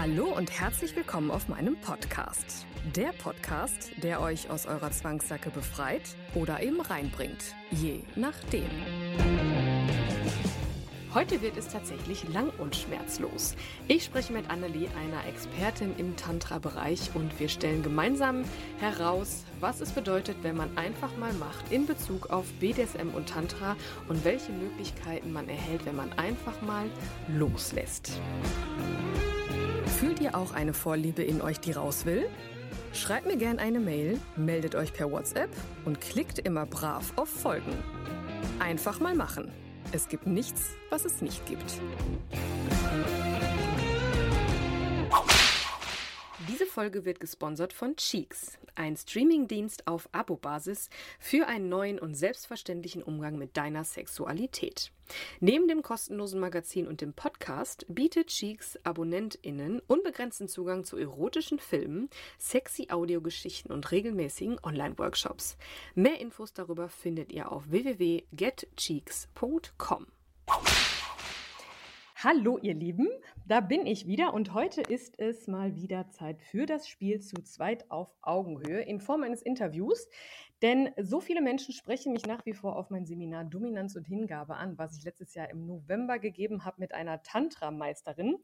Hallo und herzlich willkommen auf meinem Podcast. Der Podcast, der euch aus eurer Zwangssacke befreit oder eben reinbringt. Je nachdem. Heute wird es tatsächlich lang und schmerzlos. Ich spreche mit Annelie, einer Expertin im Tantra-Bereich, und wir stellen gemeinsam heraus, was es bedeutet, wenn man einfach mal macht in Bezug auf BDSM und Tantra und welche Möglichkeiten man erhält, wenn man einfach mal loslässt. Fühlt ihr auch eine Vorliebe in euch, die raus will? Schreibt mir gerne eine Mail, meldet euch per WhatsApp und klickt immer brav auf Folgen. Einfach mal machen. Es gibt nichts, was es nicht gibt. Diese Folge wird gesponsert von Cheeks, ein Streamingdienst auf Abo-Basis für einen neuen und selbstverständlichen Umgang mit deiner Sexualität. Neben dem kostenlosen Magazin und dem Podcast bietet Cheeks AbonnentInnen unbegrenzten Zugang zu erotischen Filmen, sexy Audiogeschichten und regelmäßigen Online-Workshops. Mehr Infos darüber findet ihr auf www.getcheeks.com. Hallo ihr Lieben, da bin ich wieder und heute ist es mal wieder Zeit für das Spiel zu zweit auf Augenhöhe in Form eines Interviews. Denn so viele Menschen sprechen mich nach wie vor auf mein Seminar Dominanz und Hingabe an, was ich letztes Jahr im November gegeben habe mit einer Tantra-Meisterin.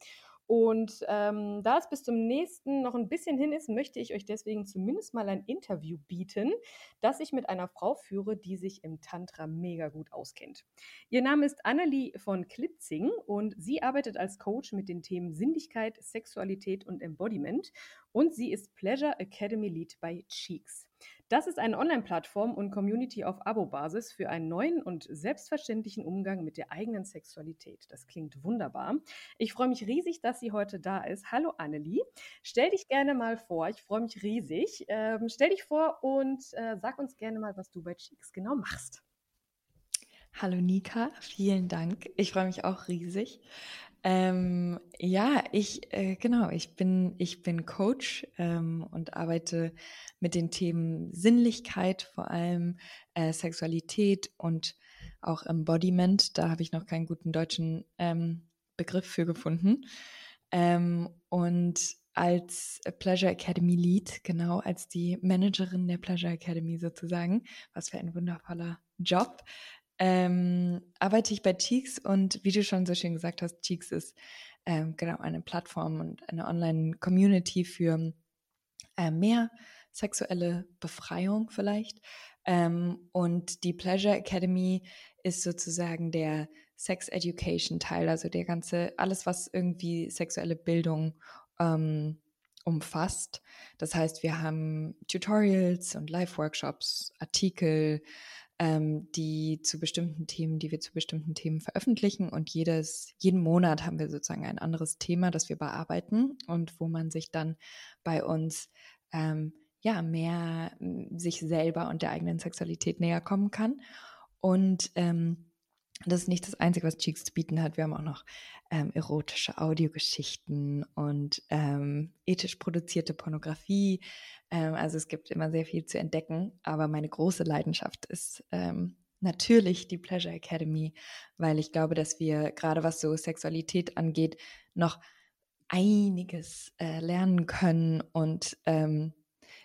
Und ähm, da es bis zum nächsten noch ein bisschen hin ist, möchte ich euch deswegen zumindest mal ein Interview bieten, das ich mit einer Frau führe, die sich im Tantra mega gut auskennt. Ihr Name ist Annelie von Klitzing und sie arbeitet als Coach mit den Themen Sinnlichkeit, Sexualität und Embodiment und sie ist Pleasure Academy Lead bei Cheeks. Das ist eine Online-Plattform und Community auf Abo-Basis für einen neuen und selbstverständlichen Umgang mit der eigenen Sexualität. Das klingt wunderbar. Ich freue mich riesig, dass sie heute da ist. Hallo Annelie. Stell dich gerne mal vor. Ich freue mich riesig. Ähm, stell dich vor und äh, sag uns gerne mal, was du bei Cheeks genau machst. Hallo Nika, vielen Dank. Ich freue mich auch riesig. Ähm, ja, ich äh, genau, ich bin ich bin Coach ähm, und arbeite mit den Themen Sinnlichkeit, vor allem äh, Sexualität und auch Embodiment. Da habe ich noch keinen guten deutschen ähm, Begriff für gefunden. Ähm, und als Pleasure Academy Lead, genau als die Managerin der Pleasure Academy sozusagen, was für ein wundervoller Job, ähm, arbeite ich bei Cheeks und wie du schon so schön gesagt hast, Cheeks ist ähm, genau eine Plattform und eine Online-Community für äh, mehr sexuelle Befreiung vielleicht. Ähm, und die Pleasure Academy ist sozusagen der Sex Education Teil, also der ganze, alles, was irgendwie sexuelle Bildung ähm, umfasst. Das heißt, wir haben Tutorials und Live-Workshops, Artikel, ähm, die zu bestimmten Themen, die wir zu bestimmten Themen veröffentlichen. Und jedes, jeden Monat haben wir sozusagen ein anderes Thema, das wir bearbeiten und wo man sich dann bei uns ähm, ja mehr sich selber und der eigenen Sexualität näher kommen kann. Und ähm, das ist nicht das Einzige, was Cheeks zu bieten hat. Wir haben auch noch ähm, erotische Audiogeschichten und ähm, ethisch produzierte Pornografie. Ähm, also es gibt immer sehr viel zu entdecken. Aber meine große Leidenschaft ist ähm, natürlich die Pleasure Academy, weil ich glaube, dass wir gerade was so Sexualität angeht, noch einiges äh, lernen können. Und ähm,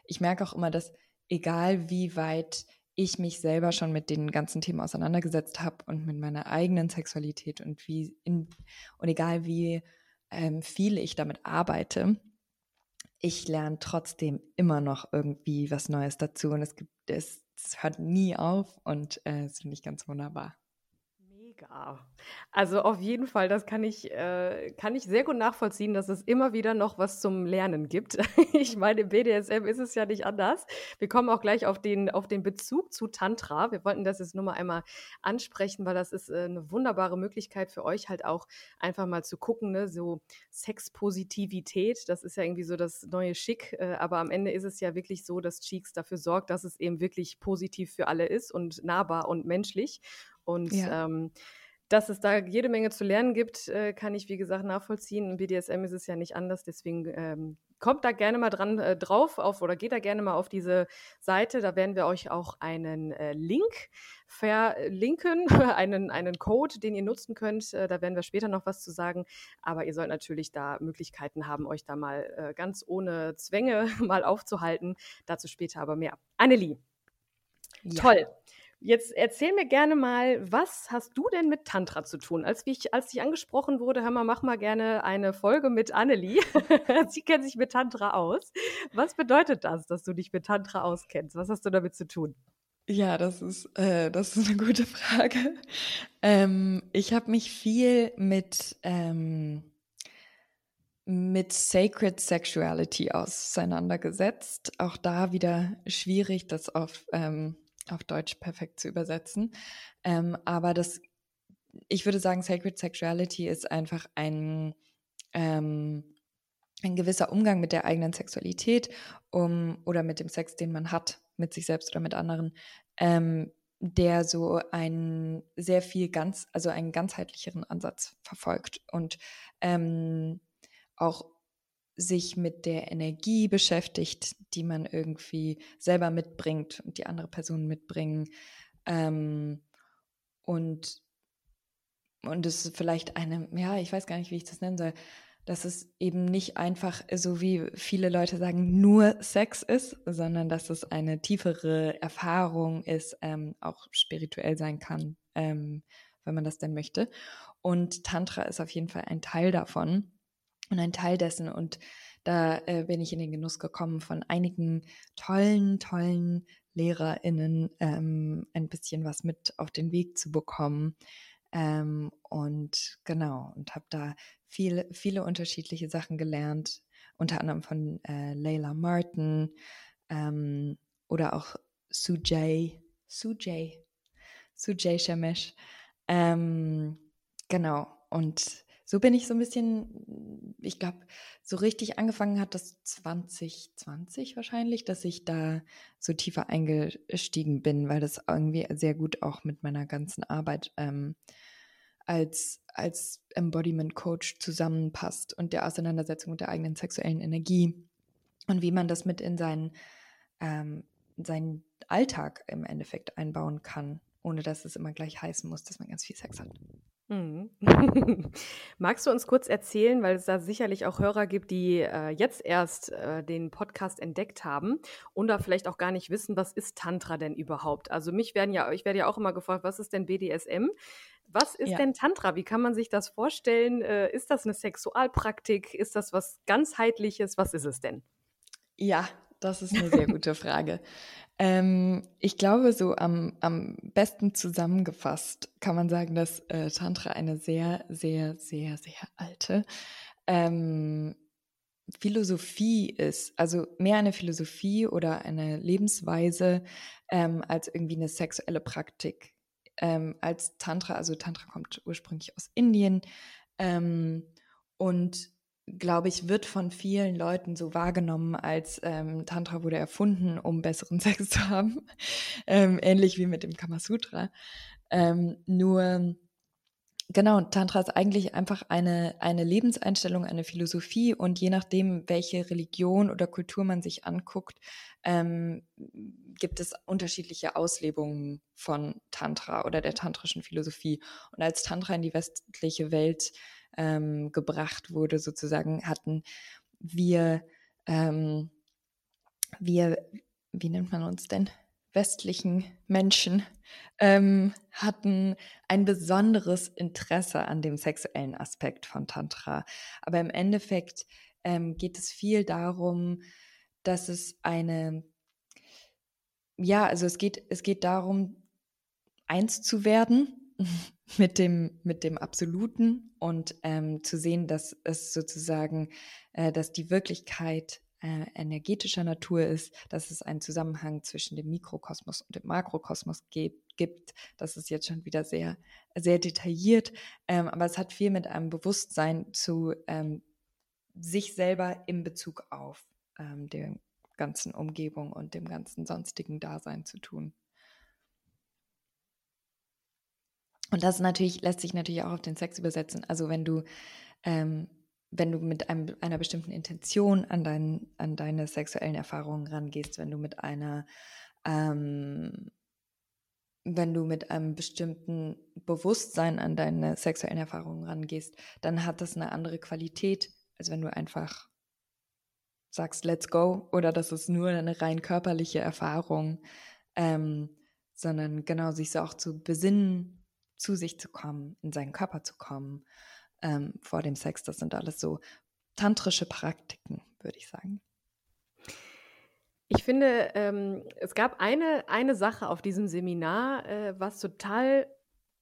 ich merke auch immer, dass egal wie weit ich mich selber schon mit den ganzen Themen auseinandergesetzt habe und mit meiner eigenen Sexualität und wie in, und egal wie ähm, viel ich damit arbeite, ich lerne trotzdem immer noch irgendwie was Neues dazu und es gibt es, es hört nie auf und äh, das finde ich ganz wunderbar. Mega. Also auf jeden Fall, das kann ich, äh, kann ich sehr gut nachvollziehen, dass es immer wieder noch was zum Lernen gibt. ich meine, im BDSM ist es ja nicht anders. Wir kommen auch gleich auf den, auf den Bezug zu Tantra. Wir wollten das jetzt nur mal einmal ansprechen, weil das ist äh, eine wunderbare Möglichkeit für euch halt auch einfach mal zu gucken, ne? so Sexpositivität, das ist ja irgendwie so das neue Schick, äh, aber am Ende ist es ja wirklich so, dass Cheeks dafür sorgt, dass es eben wirklich positiv für alle ist und nahbar und menschlich. Und ja. ähm, dass es da jede Menge zu lernen gibt, äh, kann ich, wie gesagt, nachvollziehen. Im BDSM ist es ja nicht anders. Deswegen ähm, kommt da gerne mal dran äh, drauf auf oder geht da gerne mal auf diese Seite. Da werden wir euch auch einen äh, Link verlinken, einen, einen Code, den ihr nutzen könnt. Äh, da werden wir später noch was zu sagen. Aber ihr sollt natürlich da Möglichkeiten haben, euch da mal äh, ganz ohne Zwänge mal aufzuhalten. Dazu später aber mehr. Annelie. Ja. Toll. Jetzt erzähl mir gerne mal, was hast du denn mit Tantra zu tun? Als ich, als ich angesprochen wurde, hör mal, mach mal gerne eine Folge mit Annelie. Sie kennt sich mit Tantra aus. Was bedeutet das, dass du dich mit Tantra auskennst? Was hast du damit zu tun? Ja, das ist, äh, das ist eine gute Frage. Ähm, ich habe mich viel mit, ähm, mit Sacred Sexuality auseinandergesetzt. Auch da wieder schwierig, das auf ähm, auf Deutsch perfekt zu übersetzen. Ähm, aber das, ich würde sagen, Sacred Sexuality ist einfach ein, ähm, ein gewisser Umgang mit der eigenen Sexualität um, oder mit dem Sex, den man hat, mit sich selbst oder mit anderen, ähm, der so ein sehr viel ganz, also einen ganzheitlicheren Ansatz verfolgt und ähm, auch sich mit der Energie beschäftigt, die man irgendwie selber mitbringt und die andere Personen mitbringen. Ähm, und, und es ist vielleicht eine, ja, ich weiß gar nicht, wie ich das nennen soll, dass es eben nicht einfach, so wie viele Leute sagen, nur Sex ist, sondern dass es eine tiefere Erfahrung ist, ähm, auch spirituell sein kann, ähm, wenn man das denn möchte. Und Tantra ist auf jeden Fall ein Teil davon und ein Teil dessen. Und da äh, bin ich in den Genuss gekommen, von einigen tollen, tollen LehrerInnen ähm, ein bisschen was mit auf den Weg zu bekommen. Ähm, und genau, und habe da viel, viele unterschiedliche Sachen gelernt, unter anderem von äh, Layla Martin ähm, oder auch Sujay, Sujay, Sujay Shamesh. Ähm, genau, und so bin ich so ein bisschen, ich glaube, so richtig angefangen hat das 2020 wahrscheinlich, dass ich da so tiefer eingestiegen bin, weil das irgendwie sehr gut auch mit meiner ganzen Arbeit ähm, als, als Embodiment Coach zusammenpasst und der Auseinandersetzung mit der eigenen sexuellen Energie und wie man das mit in seinen, ähm, seinen Alltag im Endeffekt einbauen kann, ohne dass es immer gleich heißen muss, dass man ganz viel Sex hat. Mhm. Magst du uns kurz erzählen, weil es da sicherlich auch Hörer gibt, die äh, jetzt erst äh, den Podcast entdeckt haben und da vielleicht auch gar nicht wissen, was ist Tantra denn überhaupt? Also mich werden ja, ich werde ja auch immer gefragt, was ist denn BDSM? Was ist ja. denn Tantra? Wie kann man sich das vorstellen? Äh, ist das eine Sexualpraktik? Ist das was ganzheitliches? Was ist es denn? Ja, das ist eine sehr gute Frage. Ähm, ich glaube, so am, am besten zusammengefasst kann man sagen, dass äh, Tantra eine sehr, sehr, sehr, sehr alte ähm, Philosophie ist. Also mehr eine Philosophie oder eine Lebensweise ähm, als irgendwie eine sexuelle Praktik. Ähm, als Tantra, also Tantra kommt ursprünglich aus Indien ähm, und glaube ich, wird von vielen Leuten so wahrgenommen, als ähm, Tantra wurde erfunden, um besseren Sex zu haben. ähm, ähnlich wie mit dem Kamasutra. Ähm, nur, genau, Tantra ist eigentlich einfach eine, eine Lebenseinstellung, eine Philosophie und je nachdem, welche Religion oder Kultur man sich anguckt, ähm, gibt es unterschiedliche Auslebungen von Tantra oder der tantrischen Philosophie. Und als Tantra in die westliche Welt ähm, gebracht wurde, sozusagen, hatten wir, ähm, wir, wie nennt man uns denn? westlichen Menschen ähm, hatten ein besonderes Interesse an dem sexuellen Aspekt von Tantra. Aber im Endeffekt ähm, geht es viel darum, dass es eine, ja, also es geht, es geht darum, eins zu werden mit dem, mit dem Absoluten und ähm, zu sehen, dass es sozusagen, äh, dass die Wirklichkeit äh, energetischer Natur ist, dass es einen Zusammenhang zwischen dem Mikrokosmos und dem Makrokosmos gibt. Das ist jetzt schon wieder sehr, sehr detailliert, ähm, aber es hat viel mit einem Bewusstsein zu ähm, sich selber in Bezug auf ähm, der ganzen Umgebung und dem ganzen sonstigen Dasein zu tun. Und das natürlich lässt sich natürlich auch auf den Sex übersetzen. Also wenn du ähm, wenn du mit einem, einer bestimmten Intention an, dein, an deine sexuellen Erfahrungen rangehst, wenn du mit einer, ähm, wenn du mit einem bestimmten Bewusstsein an deine sexuellen Erfahrungen rangehst, dann hat das eine andere Qualität, als wenn du einfach sagst, let's go, oder das ist nur eine rein körperliche Erfahrung, ähm, sondern genau sich so auch zu besinnen, zu sich zu kommen, in seinen Körper zu kommen ähm, vor dem Sex. Das sind alles so tantrische Praktiken, würde ich sagen. Ich finde, ähm, es gab eine, eine Sache auf diesem Seminar, äh, was total,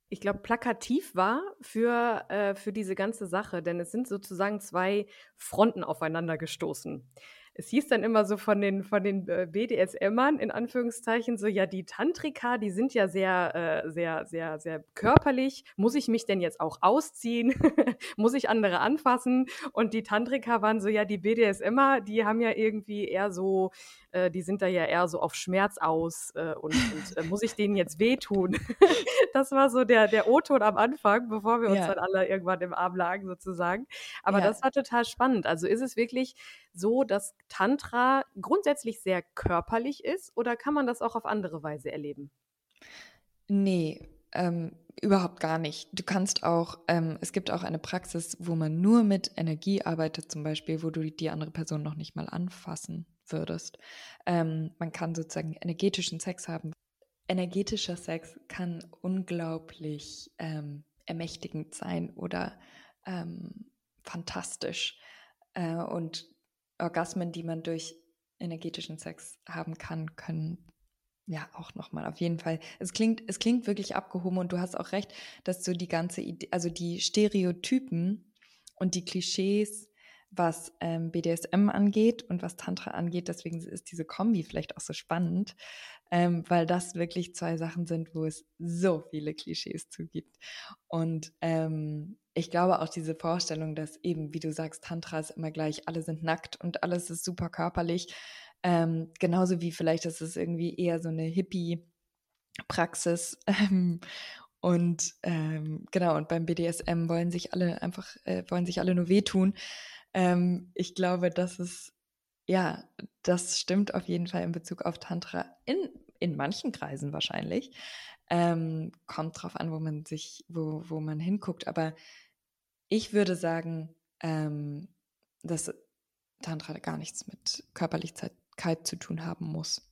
ich glaube, plakativ war für, äh, für diese ganze Sache, denn es sind sozusagen zwei Fronten aufeinander gestoßen es hieß dann immer so von den, von den äh, BDSMern in Anführungszeichen so, ja, die Tantrika, die sind ja sehr, äh, sehr, sehr, sehr körperlich. Muss ich mich denn jetzt auch ausziehen? Muss ich andere anfassen? Und die Tantrika waren so, ja, die BDSMer, die haben ja irgendwie eher so, äh, die sind da ja eher so auf Schmerz aus äh, und, und muss ich denen jetzt wehtun? das war so der, der O-Ton am Anfang, bevor wir uns ja. dann alle irgendwann im Arm lagen sozusagen. Aber ja. das war total spannend. Also ist es wirklich so, dass Tantra grundsätzlich sehr körperlich ist oder kann man das auch auf andere Weise erleben? Nee, ähm, überhaupt gar nicht. Du kannst auch, ähm, es gibt auch eine Praxis, wo man nur mit Energie arbeitet, zum Beispiel, wo du die andere Person noch nicht mal anfassen würdest. Ähm, man kann sozusagen energetischen Sex haben. Energetischer Sex kann unglaublich ähm, ermächtigend sein oder ähm, fantastisch. Äh, und Orgasmen, die man durch energetischen Sex haben kann, können ja auch nochmal auf jeden Fall. Es klingt, es klingt wirklich abgehoben und du hast auch recht, dass so die ganze Idee, also die Stereotypen und die Klischees, was ähm, BDSM angeht und was Tantra angeht, deswegen ist diese Kombi vielleicht auch so spannend, ähm, weil das wirklich zwei Sachen sind, wo es so viele Klischees zugibt. Und ähm, ich glaube auch diese Vorstellung, dass eben, wie du sagst, Tantra ist immer gleich, alle sind nackt und alles ist super körperlich. Ähm, genauso wie vielleicht ist es irgendwie eher so eine Hippie-Praxis. Ähm, und ähm, genau, und beim BDSM wollen sich alle einfach, äh, wollen sich alle nur wehtun. Ähm, ich glaube, das ist, ja, das stimmt auf jeden Fall in Bezug auf Tantra in, in manchen Kreisen wahrscheinlich. Ähm, kommt drauf an, wo man sich, wo, wo man hinguckt. Aber ich würde sagen, ähm, dass Tantra gar nichts mit Körperlichkeit zu tun haben muss.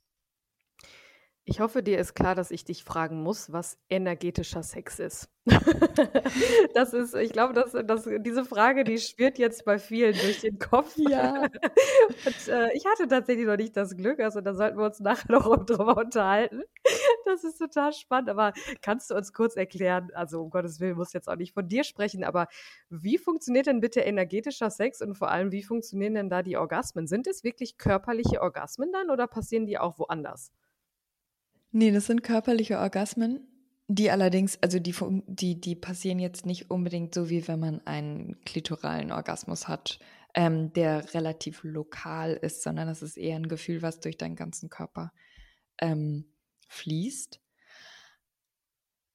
Ich hoffe, dir ist klar, dass ich dich fragen muss, was energetischer Sex ist. das ist, ich glaube, dass, dass diese Frage, die schwirrt jetzt bei vielen durch den Kopf. Ja. Und, äh, ich hatte tatsächlich noch nicht das Glück, also da sollten wir uns nachher noch drüber unterhalten. Das ist total spannend. Aber kannst du uns kurz erklären, also um Gottes Willen muss jetzt auch nicht von dir sprechen, aber wie funktioniert denn bitte energetischer Sex und vor allem, wie funktionieren denn da die Orgasmen? Sind es wirklich körperliche Orgasmen dann oder passieren die auch woanders? Nee, das sind körperliche Orgasmen, die allerdings, also die, die, die passieren jetzt nicht unbedingt so, wie wenn man einen klitoralen Orgasmus hat, ähm, der relativ lokal ist, sondern das ist eher ein Gefühl, was durch deinen ganzen Körper ähm, fließt.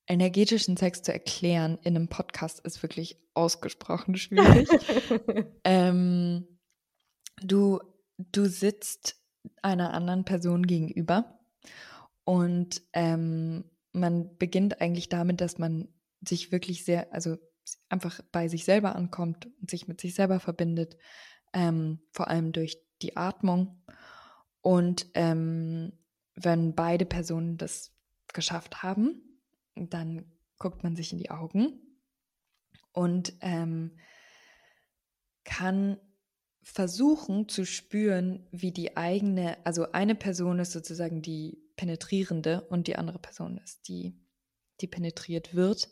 Energetischen Sex zu erklären in einem Podcast ist wirklich ausgesprochen schwierig. ähm, du, du sitzt einer anderen Person gegenüber und ähm, man beginnt eigentlich damit, dass man sich wirklich sehr, also einfach bei sich selber ankommt und sich mit sich selber verbindet, ähm, vor allem durch die Atmung. Und ähm, wenn beide Personen das geschafft haben, dann guckt man sich in die Augen und ähm, kann versuchen zu spüren, wie die eigene, also eine Person ist sozusagen die Penetrierende und die andere Person ist die, die penetriert wird,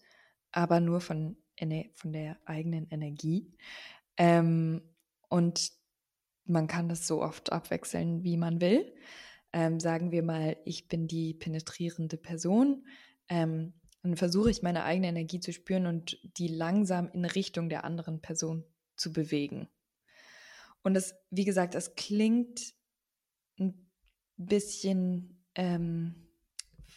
aber nur von, von der eigenen Energie. Ähm, und man kann das so oft abwechseln, wie man will. Ähm, sagen wir mal, ich bin die penetrierende Person. Ähm, dann versuche ich meine eigene Energie zu spüren und die langsam in Richtung der anderen Person zu bewegen. Und es, wie gesagt, es klingt ein bisschen ähm,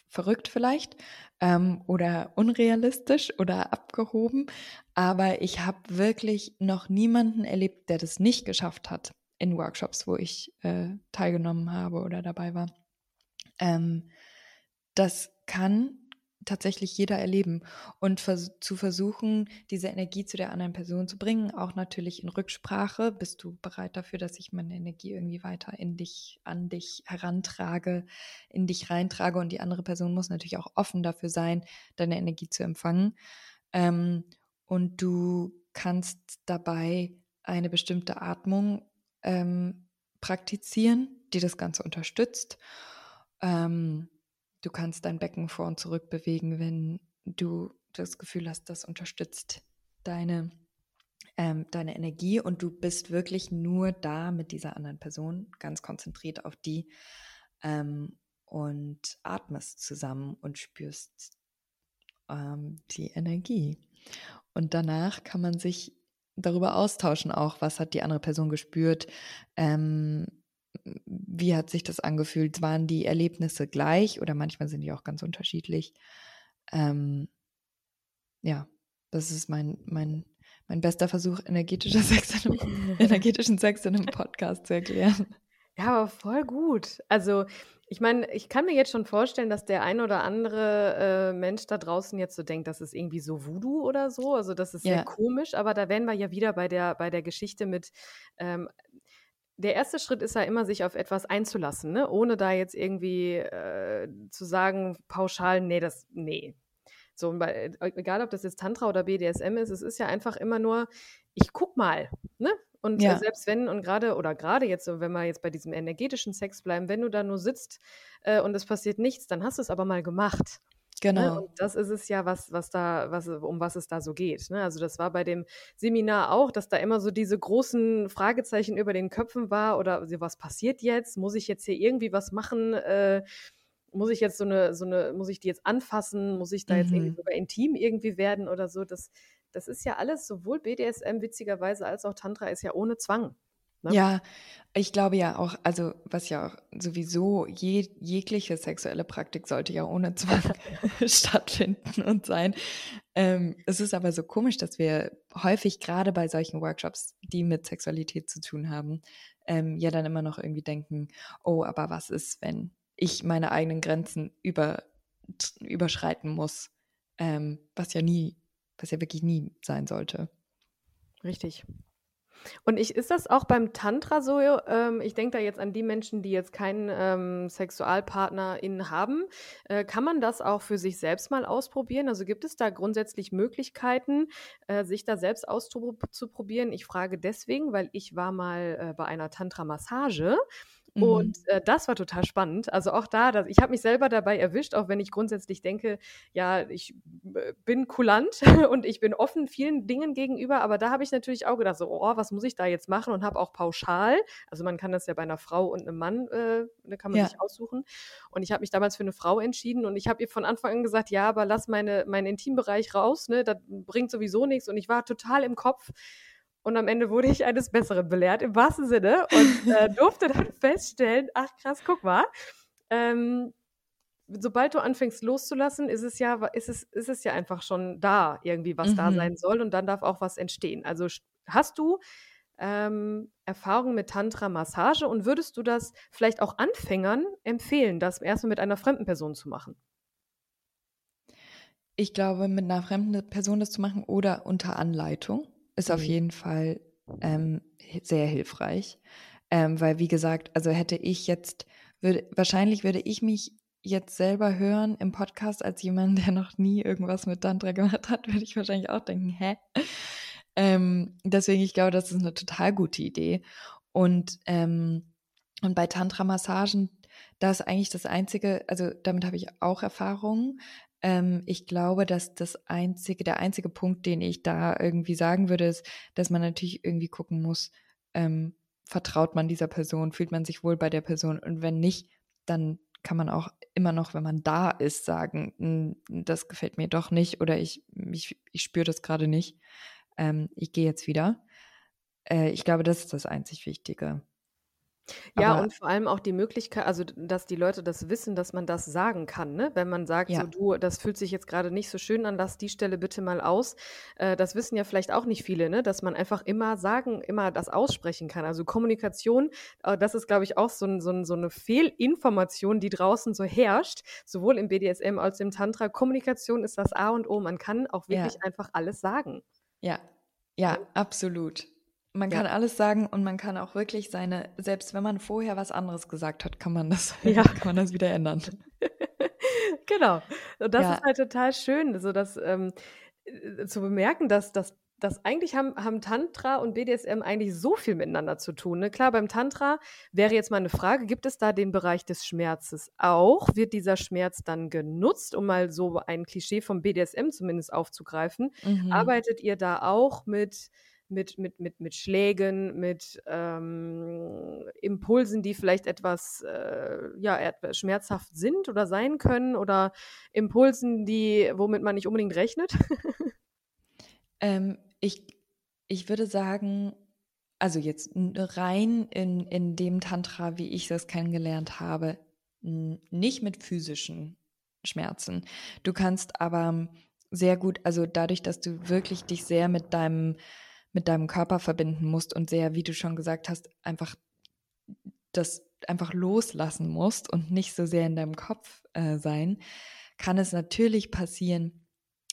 verrückt vielleicht ähm, oder unrealistisch oder abgehoben. Aber ich habe wirklich noch niemanden erlebt, der das nicht geschafft hat in Workshops, wo ich äh, teilgenommen habe oder dabei war. Ähm, das kann tatsächlich jeder erleben und vers zu versuchen, diese Energie zu der anderen Person zu bringen, auch natürlich in Rücksprache. Bist du bereit dafür, dass ich meine Energie irgendwie weiter in dich, an dich herantrage, in dich reintrage und die andere Person muss natürlich auch offen dafür sein, deine Energie zu empfangen. Ähm, und du kannst dabei eine bestimmte Atmung ähm, praktizieren, die das Ganze unterstützt. Ähm, Du kannst dein Becken vor und zurück bewegen, wenn du das Gefühl hast, das unterstützt deine, ähm, deine Energie und du bist wirklich nur da mit dieser anderen Person, ganz konzentriert auf die ähm, und atmest zusammen und spürst ähm, die Energie. Und danach kann man sich darüber austauschen, auch was hat die andere Person gespürt, ähm, wie hat sich das angefühlt? Waren die Erlebnisse gleich oder manchmal sind die auch ganz unterschiedlich? Ähm, ja, das ist mein, mein, mein bester Versuch, energetischer Sex in einem, energetischen Sex in einem Podcast zu erklären. Ja, aber voll gut. Also, ich meine, ich kann mir jetzt schon vorstellen, dass der ein oder andere äh, Mensch da draußen jetzt so denkt, das ist irgendwie so Voodoo oder so. Also, das ist ja. sehr komisch, aber da wären wir ja wieder bei der, bei der Geschichte mit, ähm, der erste Schritt ist ja immer, sich auf etwas einzulassen, ne? ohne da jetzt irgendwie äh, zu sagen, pauschal, nee, das, nee. So, äh, egal ob das jetzt Tantra oder BDSM ist, es ist ja einfach immer nur, ich guck mal, ne? Und äh, ja. selbst wenn, und gerade, oder gerade jetzt, wenn wir jetzt bei diesem energetischen Sex bleiben, wenn du da nur sitzt äh, und es passiert nichts, dann hast du es aber mal gemacht. Ne? Genau. Ne? Und das ist es ja, was, was da, was, um was es da so geht. Ne? Also das war bei dem Seminar auch, dass da immer so diese großen Fragezeichen über den Köpfen war oder was passiert jetzt? Muss ich jetzt hier irgendwie was machen? Äh, muss ich jetzt so eine, so eine, muss ich die jetzt anfassen? Muss ich da jetzt irgendwie mhm. sogar intim irgendwie werden oder so? Das, das ist ja alles, sowohl BDSM witzigerweise als auch Tantra ist ja ohne Zwang. Ne? Ja, ich glaube ja auch, also was ja auch sowieso je, jegliche sexuelle Praktik sollte ja ohne Zwang stattfinden und sein. Ähm, es ist aber so komisch, dass wir häufig gerade bei solchen Workshops, die mit Sexualität zu tun haben, ähm, ja dann immer noch irgendwie denken, oh, aber was ist, wenn ich meine eigenen Grenzen über, überschreiten muss, ähm, was ja nie, was ja wirklich nie sein sollte. Richtig. Und ich, ist das auch beim Tantra so? Ähm, ich denke da jetzt an die Menschen, die jetzt keinen ähm, SexualpartnerInnen haben. Äh, kann man das auch für sich selbst mal ausprobieren? Also gibt es da grundsätzlich Möglichkeiten, äh, sich da selbst auszuprobieren? Ich frage deswegen, weil ich war mal äh, bei einer Tantra-Massage Mhm. Und äh, das war total spannend. Also auch da, das, ich habe mich selber dabei erwischt, auch wenn ich grundsätzlich denke, ja, ich äh, bin kulant und ich bin offen vielen Dingen gegenüber, aber da habe ich natürlich auch gedacht, so, oh, was muss ich da jetzt machen? Und habe auch pauschal, also man kann das ja bei einer Frau und einem Mann, äh, da kann man ja. sich aussuchen. Und ich habe mich damals für eine Frau entschieden und ich habe ihr von Anfang an gesagt, ja, aber lass meine, meinen Intimbereich raus, ne, das bringt sowieso nichts. Und ich war total im Kopf und am Ende wurde ich eines Besseren belehrt, im wahrsten Sinne, und äh, durfte dann feststellen, ach krass, guck mal, ähm, sobald du anfängst loszulassen, ist es ja, ist es, ist es ja einfach schon da, irgendwie, was mhm. da sein soll, und dann darf auch was entstehen. Also hast du ähm, Erfahrung mit Tantra-Massage und würdest du das vielleicht auch Anfängern empfehlen, das erstmal mit einer fremden Person zu machen? Ich glaube, mit einer fremden Person das zu machen oder unter Anleitung ist auf mhm. jeden Fall ähm, sehr hilfreich. Ähm, weil, wie gesagt, also hätte ich jetzt, würde, wahrscheinlich würde ich mich jetzt selber hören im Podcast als jemand, der noch nie irgendwas mit Tantra gemacht hat, würde ich wahrscheinlich auch denken, hä? Ähm, deswegen, ich glaube, das ist eine total gute Idee. Und, ähm, und bei Tantra-Massagen, das ist eigentlich das Einzige, also damit habe ich auch Erfahrungen, ähm, ich glaube, dass das einzige, der einzige Punkt, den ich da irgendwie sagen würde, ist, dass man natürlich irgendwie gucken muss, ähm, vertraut man dieser Person, fühlt man sich wohl bei der Person und wenn nicht, dann kann man auch immer noch, wenn man da ist, sagen, das gefällt mir doch nicht oder ich, ich, ich spüre das gerade nicht. Ähm, ich gehe jetzt wieder. Äh, ich glaube, das ist das einzig Wichtige. Ja, Aber und vor allem auch die Möglichkeit, also dass die Leute das wissen, dass man das sagen kann, ne? Wenn man sagt, so: ja, „Du, das fühlt sich jetzt gerade nicht so schön an, lass die Stelle bitte mal aus.“ Äh, das wissen ja vielleicht auch nicht viele, ne, dass man einfach immer sagen immer das aussprechen kann. Also, Kommunikation, äh, das ist, glaube ich, auch so 'n so 'n so 'ne Fehlinformation, die draußen so herrscht, sowohl im BDSM als im Tantra. Kommunikation ist das A und O. Man kann auch ja, wirklich einfach alles sagen, ja, ja, absolut. Man Ja. kann alles sagen und man kann auch wirklich seine, selbst wenn man vorher was anderes gesagt hat, kann man das, Ja. kann man das wieder ändern. Genau. Und das ist Ja, halt total schön, so das, ähm, äh, zu bemerken, dass dass dass eigentlich haben haben Tantra und BDSM eigentlich so viel miteinander zu tun, ne? Klar, beim Tantra wäre jetzt mal 'ne Frage, gibt es da den Bereich des Schmerzes auch? Wird dieser Schmerz dann genutzt, um mal so ein Klischee vom BDSM zumindest aufzugreifen? mhm. Arbeitet ihr da auch mit mit mit mit mit Schlägen, mit, ähm, Impulsen, die vielleicht etwas, äh, ja, schmerzhaft sind oder sein können oder Impulsen, die womit man nicht unbedingt rechnet? Ähm, ich, ich würde sagen, also jetzt rein in, in dem Tantra, wie ich das kennengelernt habe, nicht mit physischen Schmerzen. Du kannst aber sehr gut, also dadurch, dass du wirklich dich sehr mit deinem, mit deinem Körper verbinden musst und sehr, wie du schon gesagt hast, einfach das einfach loslassen musst und nicht so sehr in deinem Kopf äh, sein, kann es natürlich passieren,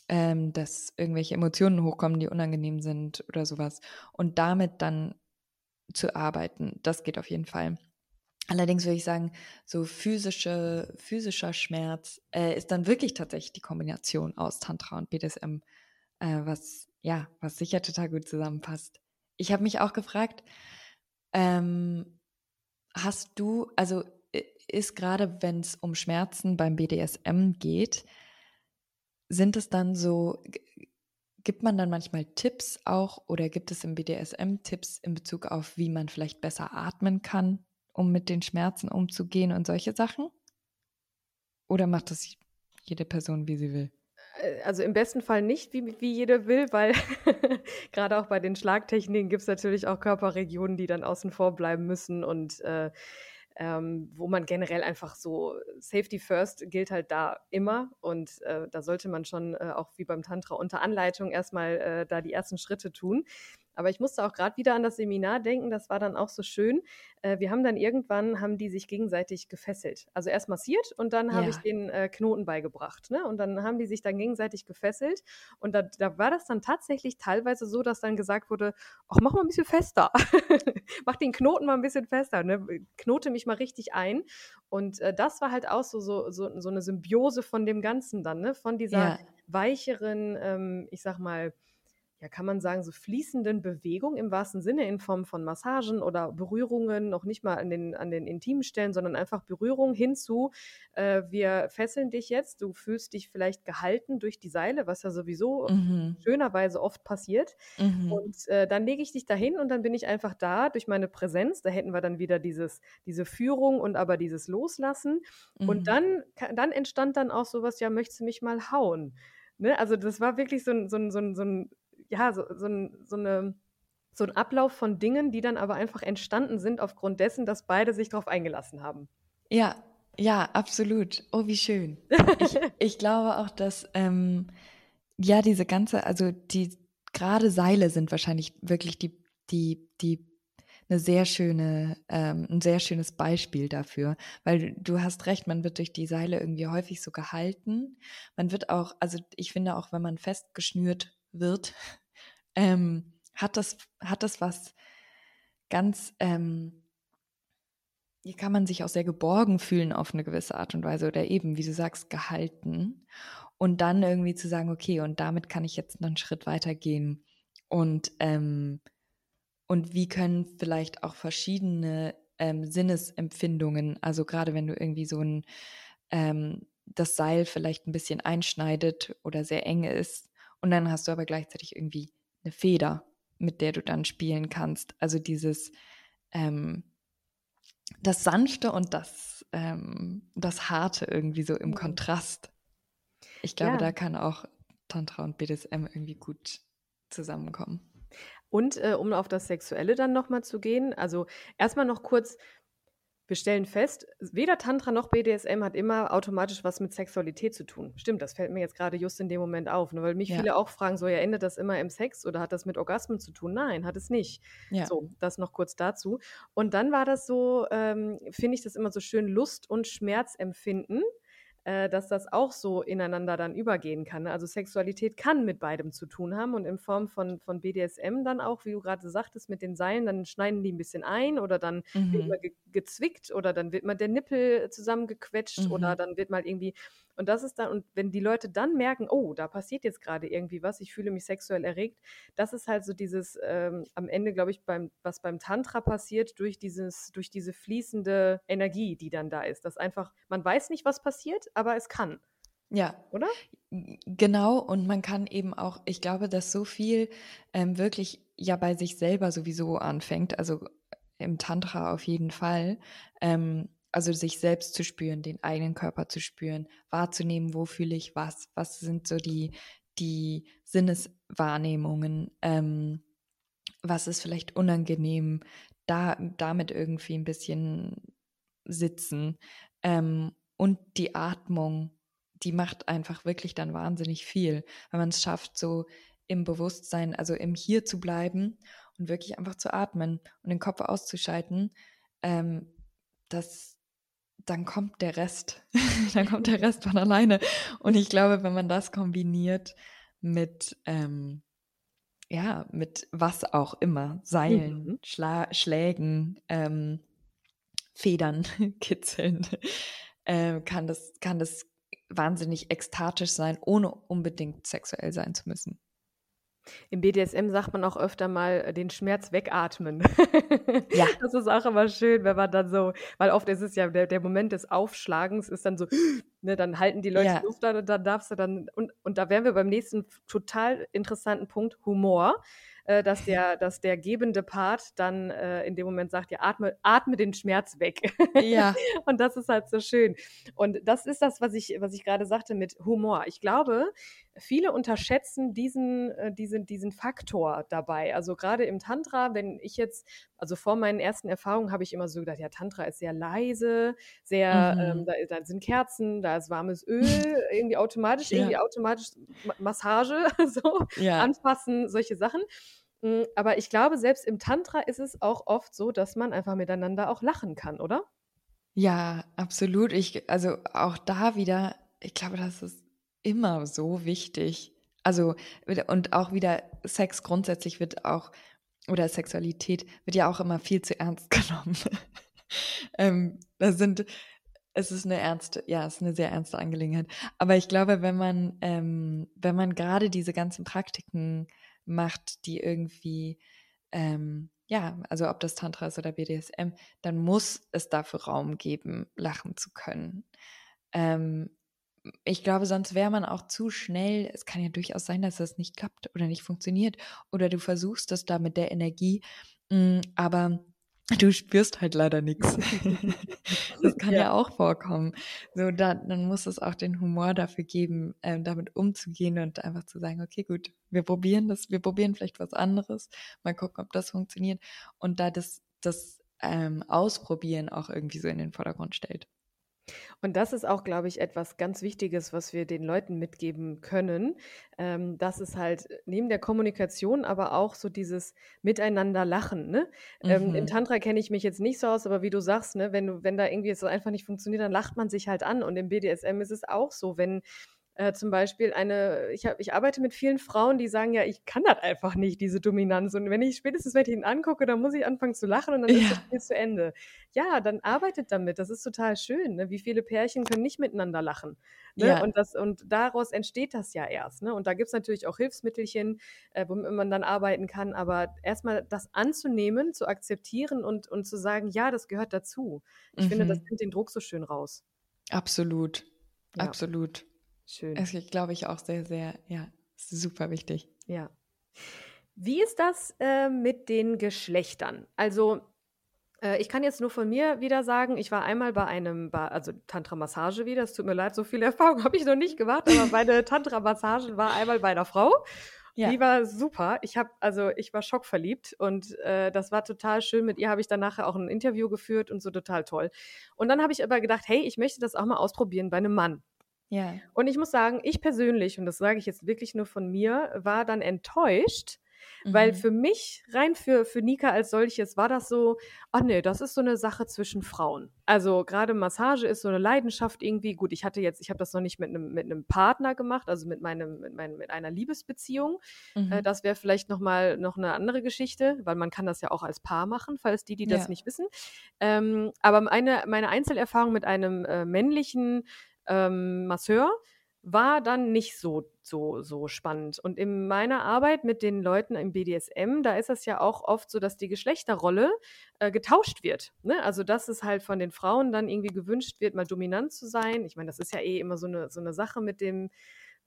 ähm, dass irgendwelche Emotionen hochkommen, die unangenehm sind oder sowas. Und damit dann zu arbeiten, das geht auf jeden Fall. Allerdings würde ich sagen, so physische, physischer Schmerz äh, ist dann wirklich tatsächlich die Kombination aus Tantra und BDSM, äh, was ja, was sicher total gut zusammenpasst. Ich habe mich auch gefragt, ähm, hast du, also ist gerade, wenn es um Schmerzen beim BDSM geht, sind es dann so, gibt man dann manchmal Tipps auch oder gibt es im BDSM Tipps in Bezug auf, wie man vielleicht besser atmen kann, um mit den Schmerzen umzugehen und solche Sachen? Oder macht das jede Person, wie sie will? Äh, also im besten Fall nicht, wie wie jeder will, weil grade auch bei den Schlagtechniken gibt's natürlich auch Körperregionen, die dann außen vor bleiben müssen und, äh, ähm, wo man generell einfach so Safety first gilt halt da immer und, äh, da sollte man schon, äh, auch wie beim Tantra unter Anleitung erst mal, äh, da die ersten Schritte tun. Aber ich musste auch grad wieder an das Seminar denken, das war dann auch so schön. Äh, wir haben dann irgendwann haben die sich gegenseitig gefesselt. Also erst massiert und dann habe ich Ja, denen, äh, Knoten beigebracht, ne? Und dann haben die sich dann gegenseitig gefesselt und da da war das dann tatsächlich teilweise so, dass dann gesagt wurde: „Ach, mach mal 'n bisschen fester. Mach den Knoten mal 'n bisschen fester, ne? Knote mich mal richtig ein.“ Und, äh, das war halt auch so so so so 'ne Symbiose von dem Ganzen dann, ne? Von dieser ja, weicheren, ähm, ich sage mal ja, kann man sagen, so fließenden Bewegung im wahrsten Sinne in Form von Massagen oder Berührungen, noch nicht mal an den an den intimen Stellen, sondern einfach Berührung hinzu, äh, wir fesseln dich jetzt, du fühlst dich vielleicht gehalten durch die Seile, was ja sowieso mhm, schönerweise oft passiert. mhm, Und, äh, dann lege ich dich dahin und dann bin ich einfach da durch meine Präsenz. Da hätten wir dann wieder dieses diese Führung und aber dieses Loslassen. Und mhm. dann ka dann entstand dann auch so was: „Ja, möchtest du mich mal hauen?“ Ne? Also, das war wirklich so 'n so 'n so 'n so 'n ja, so so 'n so 'ne so 'n Ablauf von Dingen, die dann aber einfach entstanden sind aufgrund dessen, dass beide sich drauf eingelassen haben. Ja, ja, absolut. Oh, wie schön. Ich, ich glaube auch, dass ähm, ja diese ganze, also die gerade Seile sind wahrscheinlich wirklich die, die, die eine sehr schöne, ähm, ein sehr schönes Beispiel dafür, weil du hast recht, man wird durch die Seile irgendwie häufig so gehalten. Man wird auch, also ich finde auch, wenn man festgeschnürt wird, ähm, hat das, hat das was ganz, ähm, hier kann man sich auch sehr geborgen fühlen auf eine gewisse Art und Weise oder eben, wie du sagst, gehalten. Und dann irgendwie zu sagen, okay, und damit kann ich jetzt noch einen Schritt weiter gehen. Und, ähm, und wie können vielleicht auch verschiedene ähm, Sinnesempfindungen, also gerade wenn du irgendwie so ein, ähm, das Seil vielleicht ein bisschen einschneidet oder sehr eng ist, und dann hast du aber gleichzeitig irgendwie eine Feder, mit der du dann spielen kannst. Also dieses, ähm, das Sanfte und das, ähm, das Harte irgendwie so im Mhm. Kontrast. Ich glaube, Ja. da kann auch Tantra und BDSM irgendwie gut zusammenkommen. Und, äh, um auf das Sexuelle dann noch mal zu gehen, also erst mal noch kurz wir stellen fest, weder Tantra noch BDSM hat immer automatisch was mit Sexualität zu tun. Stimmt, das fällt mir jetzt gerade just in dem Moment auf, ne? weil mich Ja. viele auch fragen, so, ja, endet das immer im Sex oder hat das mit Orgasmen zu tun? Nein, hat es nicht. Ja. So, das noch kurz dazu. Und dann war das so, ähm, finde ich das immer so schön, Lust und Schmerz empfinden, äh, dass das auch so ineinander dann übergehen kann. ne? Also Sexualität kann mit beidem zu tun haben und in Form von, von BDSM dann auch, wie du gerade sagtest, mit den Seilen, dann schneiden die ein bisschen ein oder dann wird Mhm. mal ge gezwickt oder dann wird mal der Nippel zusammengequetscht oder Mhm. dann wird mal irgendwie und das ist dann und wenn die Leute dann merken: „Oh, da passiert jetzt gerade irgendwie was, ich fühle mich sexuell erregt“, das ist halt so dieses, ähm, am Ende, glaube ich, beim was beim Tantra passiert durch dieses durch diese fließende Energie, die dann da ist. Dass einfach man weiß nicht, was passiert, aber es kann, Ja, oder? Genau, und man kann eben auch, ich glaube, dass so viel ähm, wirklich ja bei sich selber sowieso anfängt, also im Tantra auf jeden Fall, ähm, also sich selbst zu spüren, den eigenen Körper zu spüren, wahrzunehmen, wo fühle ich was, was sind so die, die Sinneswahrnehmungen, ähm, was ist vielleicht unangenehm, da damit irgendwie ein bisschen sitzen ähm, und die Atmung, die macht einfach wirklich dann wahnsinnig viel, wenn man es schafft, so im Bewusstsein, also im Hier zu bleiben und wirklich einfach zu atmen und den Kopf auszuschalten, ähm, das, dann kommt der Rest, dann kommt der Rest von alleine. Und ich glaube, wenn man das kombiniert mit ähm, ja, mit was auch immer, Seilen, Mhm. Schla Schlägen, ähm, Federn, Kitzeln, äh, kann, das, kann das wahnsinnig ekstatisch sein, ohne unbedingt sexuell sein zu müssen. Im BDSM sagt man auch öfter mal äh, den Schmerz wegatmen. Ja. Das ist auch immer schön, wenn man dann so, weil oft ist es ja der, der Moment des Aufschlagens ist dann so, ne, dann halten die Leute Ja. Luft an und dann darfst du dann, und, und da wären wir beim nächsten total interessanten Punkt, Humor, äh, dass, der, dass der gebende Part dann äh, in dem Moment sagt, ja, atme, atme den Schmerz weg. Ja, Und das ist halt so schön. Und das ist das, was ich, was ich gerade sagte mit Humor. Ich glaube, viele unterschätzen diesen, äh, diesen, diesen Faktor dabei. Also gerade im Tantra, wenn ich jetzt, also vor meinen ersten Erfahrungen habe ich immer so gedacht, ja, Tantra ist sehr leise, sehr, Mhm. ähm, da, da sind Kerzen, da ist warmes Öl, irgendwie automatisch, Ja. irgendwie automatisch Ma- Massage, so ja, anfassen, solche Sachen. Mm, Aber ich glaube, selbst im Tantra ist es auch oft so, dass man einfach miteinander auch lachen kann, oder? ja, absolut. Ich, also auch da wieder, ich glaube, das ist immer so wichtig. Also, und auch wieder Sex grundsätzlich wird auch, oder Sexualität wird ja auch immer viel zu ernst genommen. ähm, das sind, es ist eine ernste, ja, es ist eine sehr ernste Angelegenheit. Aber ich glaube, wenn man, ähm, wenn man gerade diese ganzen Praktiken macht, die irgendwie, ähm, ja, also ob das Tantra ist oder BDSM, dann muss es dafür Raum geben, lachen zu können. Ähm, ich glaube, sonst wäre man auch zu schnell. Es kann ja durchaus sein, dass das nicht klappt oder nicht funktioniert. Oder du versuchst es da mit der Energie, mm, aber du spürst halt leider nichts. Das kann ja. Ja. auch vorkommen. So, dann, dann muss es auch den Humor dafür geben, ähm, damit umzugehen und einfach zu sagen, okay, gut, wir probieren das, wir probieren vielleicht was anderes, mal gucken, ob das funktioniert. Und da das, das ähm, Ausprobieren auch irgendwie so in den Vordergrund stellt. Und das ist auch, glaube ich, etwas ganz Wichtiges, was wir den Leuten mitgeben können. Ähm, dass es halt neben der Kommunikation aber auch so dieses Miteinander lachen. Ne? Ähm, Im Mhm. Tantra kenne ich mich jetzt nicht so aus, aber wie du sagst, ne, wenn, du, wenn da irgendwie so einfach nicht funktioniert, dann lacht man sich halt an. Und im BDSM ist es auch so, wenn äh, zum Beispiel eine, ich, hab, ich arbeite mit vielen Frauen, die sagen, ja, ich kann das einfach nicht, diese Dominanz. Und wenn ich spätestens, wenn ich ihn angucke, dann muss ich anfangen zu lachen und dann ist Ja. das Spiel zu Ende. Ja, dann arbeitet damit. Das ist total schön. Ne? Wie viele Pärchen können nicht miteinander lachen? Ne? Ja. Und, das, und daraus entsteht das ja erst. Ne? Und da gibt es natürlich auch Hilfsmittelchen, äh, womit man dann arbeiten kann. Aber erstmal das anzunehmen, zu akzeptieren und, und zu sagen, ja, das gehört dazu. Ich finde, das Mhm. nimmt den Druck so schön raus. Absolut, Ja, absolut. Schön. Es ist, glaube ich, auch sehr, sehr, ja, super wichtig. Ja. Wie ist das äh, mit den Geschlechtern? Also, äh, ich kann jetzt nur von mir wieder sagen, ich war einmal bei einem, ba also Tantra-Massage wieder. Es tut mir leid, so viel Erfahrung habe ich noch nicht gemacht, aber meine Tantra-Massage war einmal bei einer Frau. Ja. Die war super. Ich habe, also ich war schockverliebt und äh, das war total schön. Mit ihr habe ich dann nachher auch ein Interview geführt und so total toll. Und dann habe ich aber gedacht, hey, ich möchte das auch mal ausprobieren bei einem Mann. Ja. Und ich muss sagen, ich persönlich, und das sage ich jetzt wirklich nur von mir, war dann enttäuscht, Mhm. Weil für mich, rein für, für Nika als solches, war das so, ach nee, das ist so eine Sache zwischen Frauen. Also gerade Massage ist so eine Leidenschaft irgendwie. Gut, ich hatte jetzt, ich habe das noch nicht mit einem mit einem Partner gemacht, also mit meinem, mit, meinem, mit einer Liebesbeziehung. Äh, mhm. Äh, das wäre vielleicht nochmal noch eine andere Geschichte, weil man kann das ja auch als Paar machen, falls die, die das ja. nicht wissen. Ähm, aber meine, meine Einzelerfahrung mit einem äh, männlichen ähm, Masseur, war dann nicht so, so, so spannend. Und in meiner Arbeit mit den Leuten im BDSM, da ist es ja auch oft so, dass die Geschlechterrolle äh, getauscht wird. Ne? Also, dass es halt von den Frauen dann irgendwie gewünscht wird, mal dominant zu sein. Ich meine, das ist ja eh immer so eine, so eine Sache mit dem,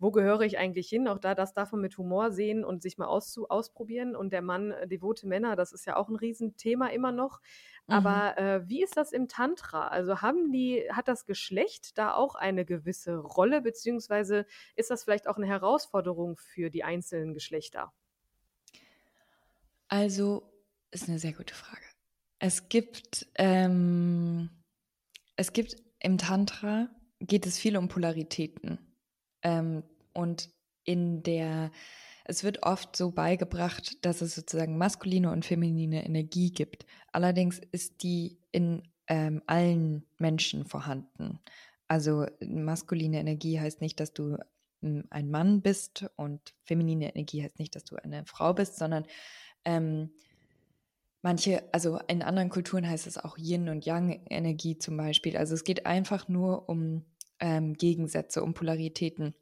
wo gehöre ich eigentlich hin? Auch da, das darf man mit Humor sehen und sich mal auszu ausprobieren. Und der Mann, äh, devote Männer, das ist ja auch ein Riesenthema immer noch. Mhm. Aber äh, wie ist das im Tantra? Also haben die, hat das Geschlecht da auch eine gewisse Rolle, beziehungsweise ist das vielleicht auch eine Herausforderung für die einzelnen Geschlechter? Also, ist eine sehr gute Frage. Es gibt, ähm, es gibt im Tantra geht es viel um Polaritäten. Ähm, und in der es wird oft so beigebracht, dass es sozusagen maskuline und feminine Energie gibt. Allerdings ist die in ähm, allen Menschen vorhanden. Also maskuline Energie heißt nicht, dass du hm, ein Mann bist und feminine Energie heißt nicht, dass du eine Frau bist, sondern ähm, manche, also in anderen Kulturen heißt es auch Yin und Yang Energie zum Beispiel. Also es geht einfach nur um ähm, Gegensätze, um Polaritäten.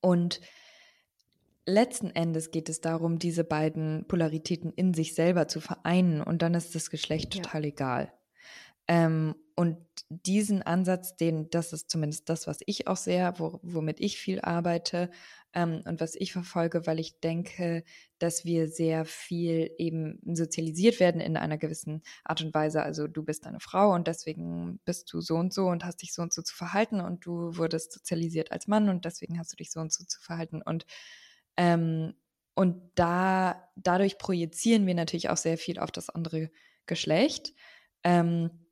Und letzten Endes geht es darum, diese beiden Polaritäten in sich selber zu vereinen und dann ist das Geschlecht ja. total egal. Ähm, und diesen Ansatz, den, das ist zumindest das, was ich auch sehr, wo, womit ich viel arbeite ähm, und was ich verfolge, weil ich denke, dass wir sehr viel eben sozialisiert werden in einer gewissen Art und Weise. Also du bist eine Frau und deswegen bist du so und so und hast dich so und so zu verhalten und du wurdest sozialisiert als Mann und deswegen hast du dich so und so zu verhalten und ähm, und da, dadurch projizieren wir natürlich auch sehr viel auf das andere Geschlecht ähm,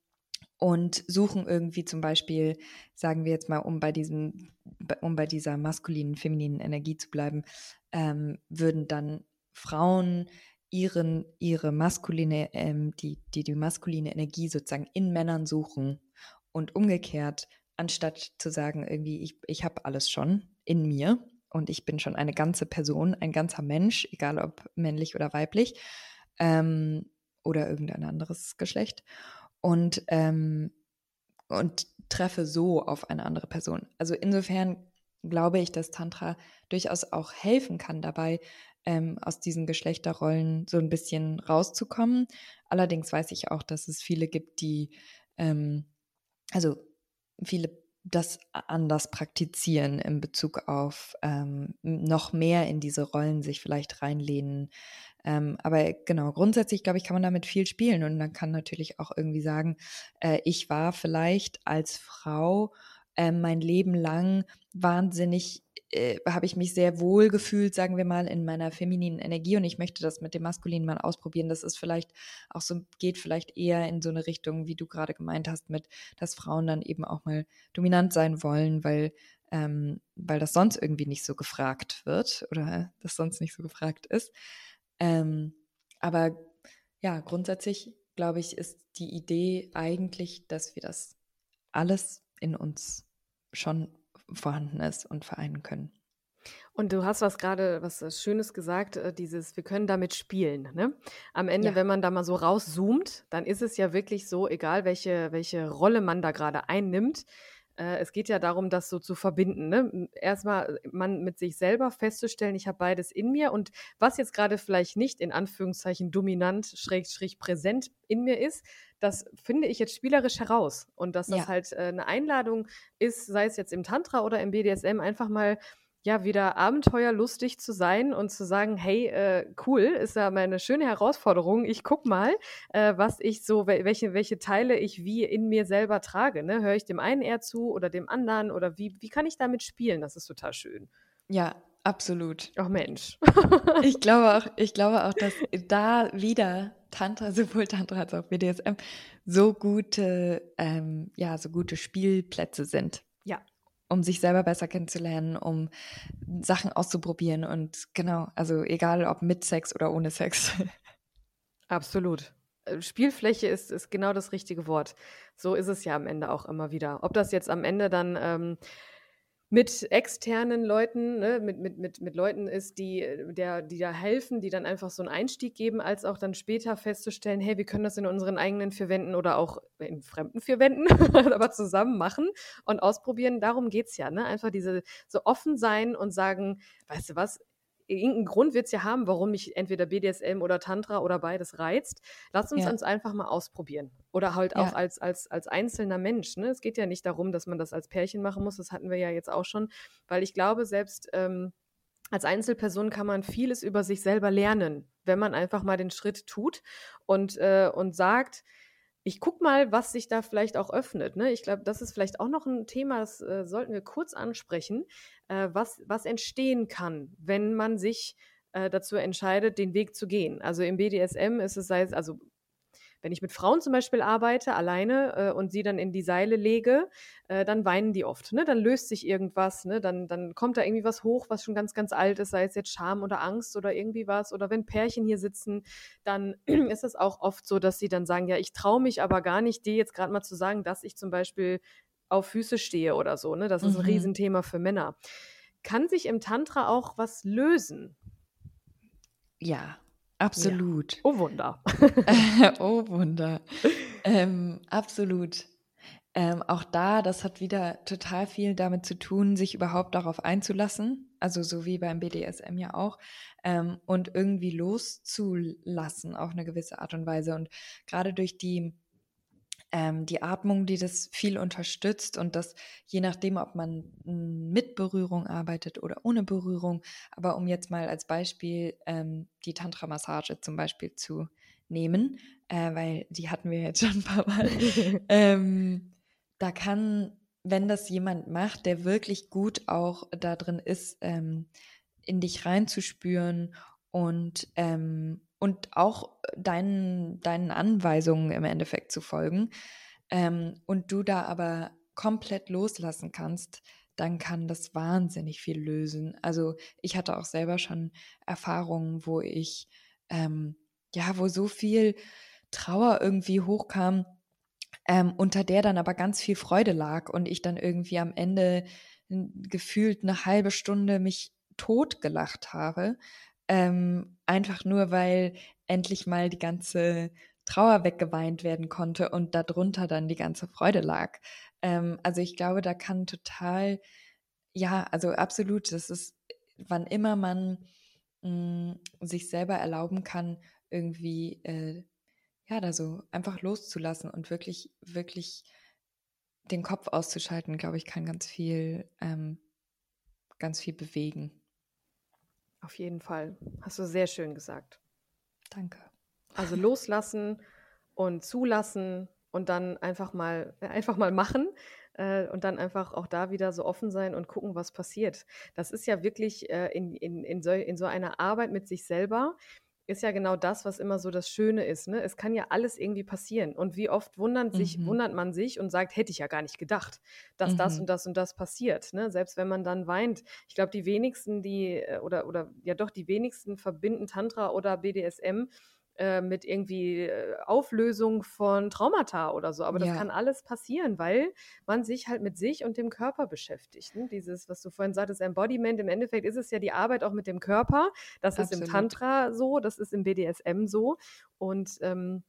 und suchen irgendwie zum Beispiel, sagen wir jetzt mal, um bei diesem, um bei dieser maskulinen, femininen Energie zu bleiben, ähm, würden dann Frauen ihren, ihre maskuline, ähm, die, die, die maskuline Energie sozusagen in Männern suchen und umgekehrt, anstatt zu sagen, irgendwie, ich, ich habe alles schon in mir, und ich bin schon eine ganze Person, ein ganzer Mensch, egal ob männlich oder weiblich ähm, oder irgendein anderes Geschlecht und, ähm, und treffe so auf eine andere Person. Also insofern glaube ich, dass Tantra durchaus auch helfen kann dabei, ähm, aus diesen Geschlechterrollen so ein bisschen rauszukommen. Allerdings weiß ich auch, dass es viele gibt, die, ähm, also viele das anders praktizieren in Bezug auf ähm, noch mehr in diese Rollen sich vielleicht reinlehnen. Ähm, aber genau, grundsätzlich glaube ich, kann man damit viel spielen und man kann natürlich auch irgendwie sagen, äh, ich war vielleicht als Frau äh, mein Leben lang wahnsinnig äh, habe ich mich sehr wohl gefühlt, sagen wir mal, in meiner femininen Energie und ich möchte das mit dem maskulinen mal ausprobieren. Das ist vielleicht auch so, geht vielleicht eher in so eine Richtung, wie du gerade gemeint hast, mit, dass Frauen dann eben auch mal dominant sein wollen, weil, ähm, weil das sonst irgendwie nicht so gefragt wird oder das sonst nicht so gefragt ist. Ähm, aber ja, grundsätzlich glaube ich, ist die Idee eigentlich, dass wir das alles in uns schon vorhanden ist und vereinen können. Und du hast was gerade, was äh, Schönes gesagt, äh, dieses, wir können damit spielen. Ne? Am Ende, ja. wenn man da mal so rauszoomt, dann ist es ja wirklich so, egal welche, welche Rolle man da gerade einnimmt, äh, es geht ja darum, das so zu verbinden. Ne? Erstmal man mit sich selber festzustellen, ich habe beides in mir und was jetzt gerade vielleicht nicht in Anführungszeichen dominant, schräg, schräg präsent in mir ist, das finde ich jetzt spielerisch heraus. Und dass das ja. halt äh, eine Einladung ist, sei es jetzt im Tantra oder im BDSM, einfach mal ja, wieder abenteuerlustig zu sein und zu sagen, hey, äh, cool, ist ja mal eine schöne Herausforderung. Ich guck mal, äh, was ich so, welche, welche Teile ich wie in mir selber trage. Ne? Höre ich dem einen eher zu oder dem anderen oder wie, wie kann ich damit spielen? Das ist total schön. Ja, Absolut. Ach Mensch. ich glaube auch, ich glaube auch, dass da wieder Tantra, sowohl Tantra als auch BDSM, so gute, ähm, ja, so gute Spielplätze sind. Ja. Um sich selber besser kennenzulernen, um Sachen auszuprobieren und genau, also egal ob mit Sex oder ohne Sex. Absolut. Äh, Spielfläche ist, ist genau das richtige Wort. So ist es ja am Ende auch immer wieder. Ob das jetzt am Ende dann ähm, mit externen Leuten, ne, mit, mit, mit, mit Leuten ist, die, der, die da helfen, die dann einfach so einen Einstieg geben, als auch dann später festzustellen, hey, wir können das in unseren eigenen vier Wänden oder auch in fremden vier Wänden, aber zusammen machen und ausprobieren. Darum geht es ja, ne? Einfach diese so offen sein und sagen, weißt du was, irgendeinen Grund wird es ja haben, warum mich entweder BDSM oder Tantra oder beides reizt. Lass uns ja. uns einfach mal ausprobieren. Oder halt ja. auch als, als, als einzelner Mensch. Ne? Es geht ja nicht darum, dass man das als Pärchen machen muss. Das hatten wir ja jetzt auch schon. Weil ich glaube, selbst ähm, als Einzelperson kann man vieles über sich selber lernen, wenn man einfach mal den Schritt tut und, äh, und sagt, ich gucke mal, was sich da vielleicht auch öffnet. Ne? Ich glaube, das ist vielleicht auch noch ein Thema, das äh, sollten wir kurz ansprechen, äh, was, was entstehen kann, wenn man sich äh, dazu entscheidet, den Weg zu gehen. Also im BDSM ist es, sei es, also wenn ich mit Frauen zum Beispiel arbeite, alleine äh, und sie dann in die Seile lege, äh, dann weinen die oft. Ne? Dann löst sich irgendwas, ne? dann, dann kommt da irgendwie was hoch, was schon ganz, ganz alt ist, sei es jetzt Scham oder Angst oder irgendwie was. Oder wenn Pärchen hier sitzen, dann ist es auch oft so, dass sie dann sagen, ja, ich traue mich aber gar nicht, dir jetzt gerade mal zu sagen, dass ich zum Beispiel auf Füße stehe oder so. Ne? Das ist ein mhm. Riesenthema für Männer. Kann sich im Tantra auch was lösen? Ja, Absolut. Ja. Oh Wunder. oh Wunder. Ähm, absolut. Ähm, auch da, das hat wieder total viel damit zu tun, sich überhaupt darauf einzulassen, also so wie beim BDSM ja auch, ähm, und irgendwie loszulassen auf eine gewisse Art und Weise. Und gerade durch die ähm, die Atmung, die das viel unterstützt und das je nachdem, ob man mit Berührung arbeitet oder ohne Berührung. Aber um jetzt mal als Beispiel ähm, die Tantra-Massage zum Beispiel zu nehmen, äh, weil die hatten wir jetzt schon ein paar Mal. ähm, da kann, wenn das jemand macht, der wirklich gut auch da drin ist, ähm, in dich reinzuspüren und ähm, und auch deinen, deinen Anweisungen im Endeffekt zu folgen ähm, und du da aber komplett loslassen kannst, dann kann das wahnsinnig viel lösen. Also ich hatte auch selber schon Erfahrungen, wo ich, ähm, ja, wo so viel Trauer irgendwie hochkam, ähm, unter der dann aber ganz viel Freude lag und ich dann irgendwie am Ende gefühlt eine halbe Stunde mich totgelacht habe, ähm, einfach nur, weil endlich mal die ganze Trauer weggeweint werden konnte und darunter dann die ganze Freude lag. Ähm, also ich glaube, da kann total, ja, also absolut, das ist, wann immer man mh, mm, sich selber erlauben kann, irgendwie, äh, ja, da so einfach loszulassen und wirklich, wirklich den Kopf auszuschalten, glaube ich, kann ganz viel, ähm, ganz viel bewegen. Auf jeden Fall. Hast du sehr schön gesagt. Danke. Also loslassen und zulassen und dann einfach mal, einfach mal machen äh, und dann einfach auch da wieder so offen sein und gucken, was passiert. Das ist ja wirklich äh, in, in, in, so, in so einer Arbeit mit sich selber, ist ja genau das, was immer so das Schöne ist. Ne? Es kann ja alles irgendwie passieren. Und wie oft wundert, sich, mhm. wundert man sich und sagt, hätte ich ja gar nicht gedacht, dass mhm. das und das und das passiert. Ne? Selbst wenn man dann weint. Ich glaube, die wenigsten, die, äh, oder, oder ja doch, die wenigsten verbinden Tantra oder BDSM äh, mit irgendwie äh, Auflösung von Traumata oder so. Aber das ja. kann alles passieren, weil man sich halt mit sich und dem Körper beschäftigt. Ne? Dieses, was du vorhin sagtest, Embodiment, im Endeffekt ist es ja die Arbeit auch mit dem Körper. Das Absolut. ist im Tantra so, das ist im BDSM so. Und ähm,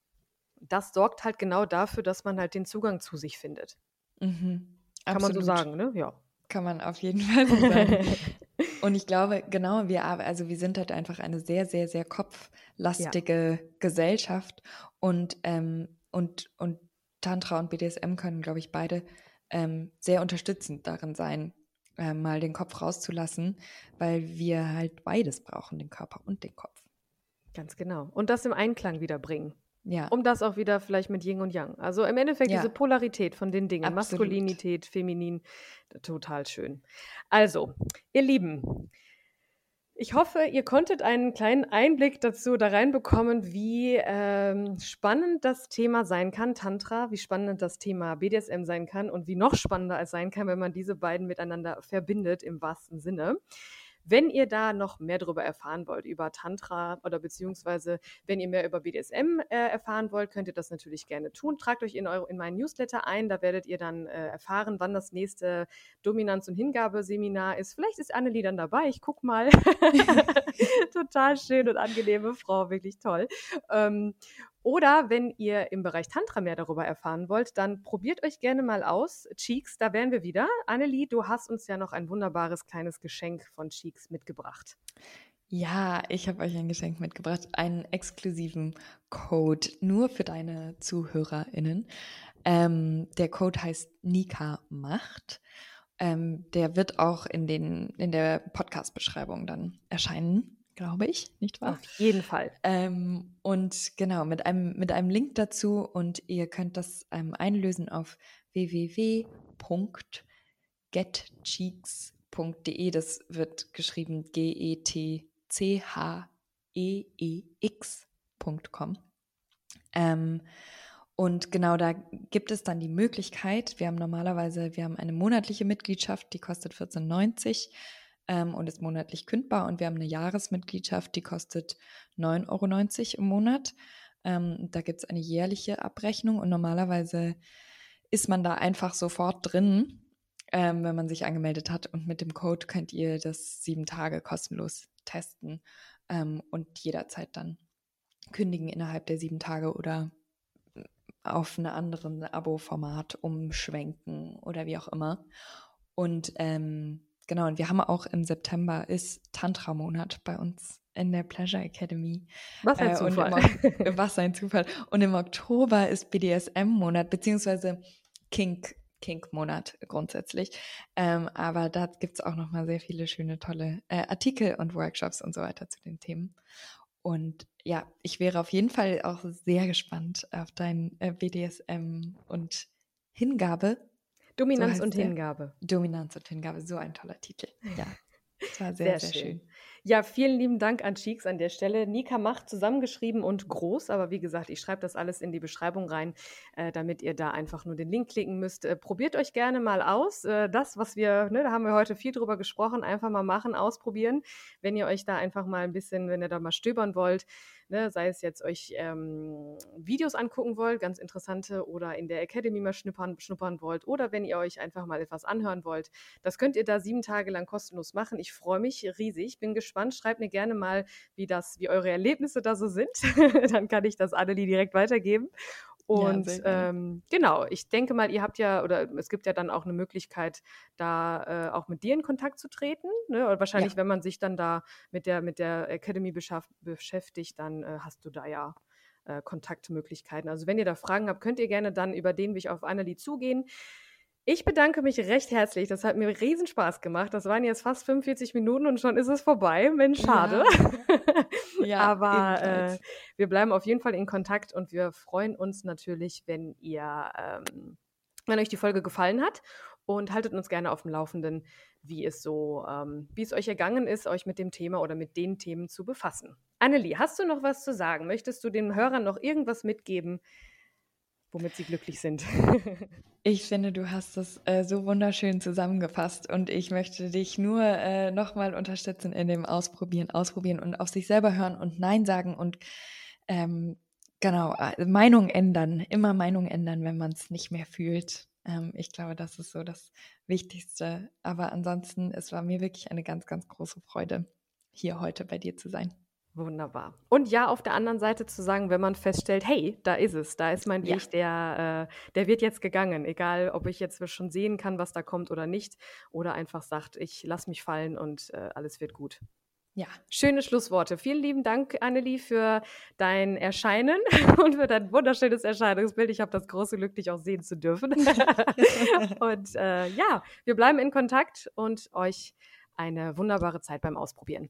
das sorgt halt genau dafür, dass man halt den Zugang zu sich findet. Mhm. Kann man so sagen, ne? Ja. Kann man auf jeden Fall so sagen. Und ich glaube, genau, wir, also wir sind halt einfach eine sehr, sehr, sehr kopflastige ja. Gesellschaft und, ähm, und, und Tantra und BDSM können, glaube ich, beide ähm, sehr unterstützend darin sein, äh, mal den Kopf rauszulassen, weil wir halt beides brauchen, den Körper und den Kopf. Ganz genau. Und das im Einklang wieder bringen. Ja. Um das auch wieder vielleicht mit Yin und Yang. Also im Endeffekt ja. diese Polarität von den Dingen. Absolut. Maskulinität, Feminin. Total schön. Also, ihr Lieben, Ich hoffe, ihr konntet einen kleinen Einblick dazu da reinbekommen, wie ähm, spannend das Thema sein kann, Tantra, wie spannend das Thema BDSM sein kann und wie noch spannender es sein kann, wenn man diese beiden miteinander verbindet im wahrsten Sinne. Wenn ihr da noch mehr darüber erfahren wollt, über Tantra oder beziehungsweise wenn ihr mehr über BDSM äh, erfahren wollt, könnt ihr das natürlich gerne tun. Tragt euch in, eure, in meinen Newsletter ein, da werdet ihr dann äh, erfahren, wann das nächste Dominanz- und Hingabeseminar ist. Vielleicht ist Annelie dann dabei, ich guck mal. Total schön und angenehme Frau, wirklich toll. Ähm, oder wenn ihr im Bereich Tantra mehr darüber erfahren wollt, dann probiert euch gerne mal aus. Cheeks, da wären wir wieder. Annelie, du hast uns ja noch ein wunderbares kleines Geschenk von Cheeks mitgebracht. Ja, ich habe euch ein Geschenk mitgebracht, einen exklusiven Code nur für deine ZuhörerInnen. Ähm, der Code heißt Nika Macht. Ähm, der wird auch in, den, in der Podcast-Beschreibung dann erscheinen glaube ich, nicht wahr? Auf jeden Fall. Ähm, und genau, mit einem, mit einem Link dazu und ihr könnt das ähm, einlösen auf www.getcheeks.de. Das wird geschrieben G-E-T-C-H-E-E-X.com. Ähm, und genau da gibt es dann die Möglichkeit, wir haben normalerweise, wir haben eine monatliche Mitgliedschaft, die kostet 14,90 ähm, und ist monatlich kündbar. Und wir haben eine Jahresmitgliedschaft, die kostet 9,90 Euro im Monat. Ähm, da gibt es eine jährliche Abrechnung und normalerweise ist man da einfach sofort drin, ähm, wenn man sich angemeldet hat. Und mit dem Code könnt ihr das sieben Tage kostenlos testen ähm, und jederzeit dann kündigen innerhalb der sieben Tage oder auf einen anderen Abo-Format umschwenken oder wie auch immer. Und ähm, Genau, und wir haben auch im September ist Tantra-Monat bei uns in der Pleasure Academy. Was ein äh, Zufall. Im, was ein Zufall. Und im Oktober ist BDSM-Monat, beziehungsweise Kink, Kink-Monat grundsätzlich. Ähm, aber da gibt es auch nochmal sehr viele schöne, tolle äh, Artikel und Workshops und so weiter zu den Themen. Und ja, ich wäre auf jeden Fall auch sehr gespannt auf dein äh, BDSM und Hingabe Dominanz so und Hingabe. Dominanz und Hingabe, so ein toller Titel. Ja. Das war sehr, sehr, sehr schön. schön. Ja, vielen lieben Dank an Cheeks an der Stelle. Nika macht zusammengeschrieben und groß, aber wie gesagt, ich schreibe das alles in die Beschreibung rein, äh, damit ihr da einfach nur den Link klicken müsst. Äh, probiert euch gerne mal aus. Äh, das, was wir, ne, da haben wir heute viel drüber gesprochen, einfach mal machen, ausprobieren. Wenn ihr euch da einfach mal ein bisschen, wenn ihr da mal stöbern wollt, ne, sei es jetzt euch ähm, Videos angucken wollt, ganz interessante, oder in der Academy mal schnuppern, schnuppern wollt, oder wenn ihr euch einfach mal etwas anhören wollt. Das könnt ihr da sieben Tage lang kostenlos machen. Ich freue mich riesig, bin gespannt. Schreibt mir gerne mal, wie das, wie eure Erlebnisse da so sind. Dann kann ich das Annelie direkt weitergeben. Und ja, ähm, genau, ich denke mal, ihr habt ja, oder es gibt ja dann auch eine Möglichkeit, da äh, auch mit dir in Kontakt zu treten. Ne? Oder wahrscheinlich, ja. wenn man sich dann da mit der, mit der Academy beschäftigt, dann äh, hast du da ja äh, Kontaktmöglichkeiten. Also wenn ihr da Fragen habt, könnt ihr gerne dann über den Weg auf Annelie zugehen. Ich bedanke mich recht herzlich. Das hat mir riesen Spaß gemacht. Das waren jetzt fast 45 Minuten und schon ist es vorbei. Mensch, schade. Ja, ja Aber äh, wir bleiben auf jeden Fall in Kontakt und wir freuen uns natürlich, wenn ihr, ähm, wenn euch die Folge gefallen hat und haltet uns gerne auf dem Laufenden, wie es so, ähm, wie es euch ergangen ist, euch mit dem Thema oder mit den Themen zu befassen. Annelie, hast du noch was zu sagen? Möchtest du den Hörern noch irgendwas mitgeben? Womit sie glücklich sind. ich finde, du hast das äh, so wunderschön zusammengefasst und ich möchte dich nur äh, nochmal unterstützen in dem Ausprobieren, Ausprobieren und auf sich selber hören und Nein sagen und ähm, genau, äh, Meinung ändern, immer Meinung ändern, wenn man es nicht mehr fühlt. Ähm, ich glaube, das ist so das Wichtigste. Aber ansonsten, es war mir wirklich eine ganz, ganz große Freude, hier heute bei dir zu sein. Wunderbar. Und ja, auf der anderen Seite zu sagen, wenn man feststellt, hey, da ist es, da ist mein Weg, ja. der, äh, der wird jetzt gegangen, egal ob ich jetzt schon sehen kann, was da kommt oder nicht, oder einfach sagt, ich lasse mich fallen und äh, alles wird gut. Ja, schöne Schlussworte. Vielen lieben Dank, Annelie, für dein Erscheinen und für dein wunderschönes Erscheinungsbild. Ich habe das große Glück, dich auch sehen zu dürfen. und äh, ja, wir bleiben in Kontakt und euch eine wunderbare Zeit beim Ausprobieren.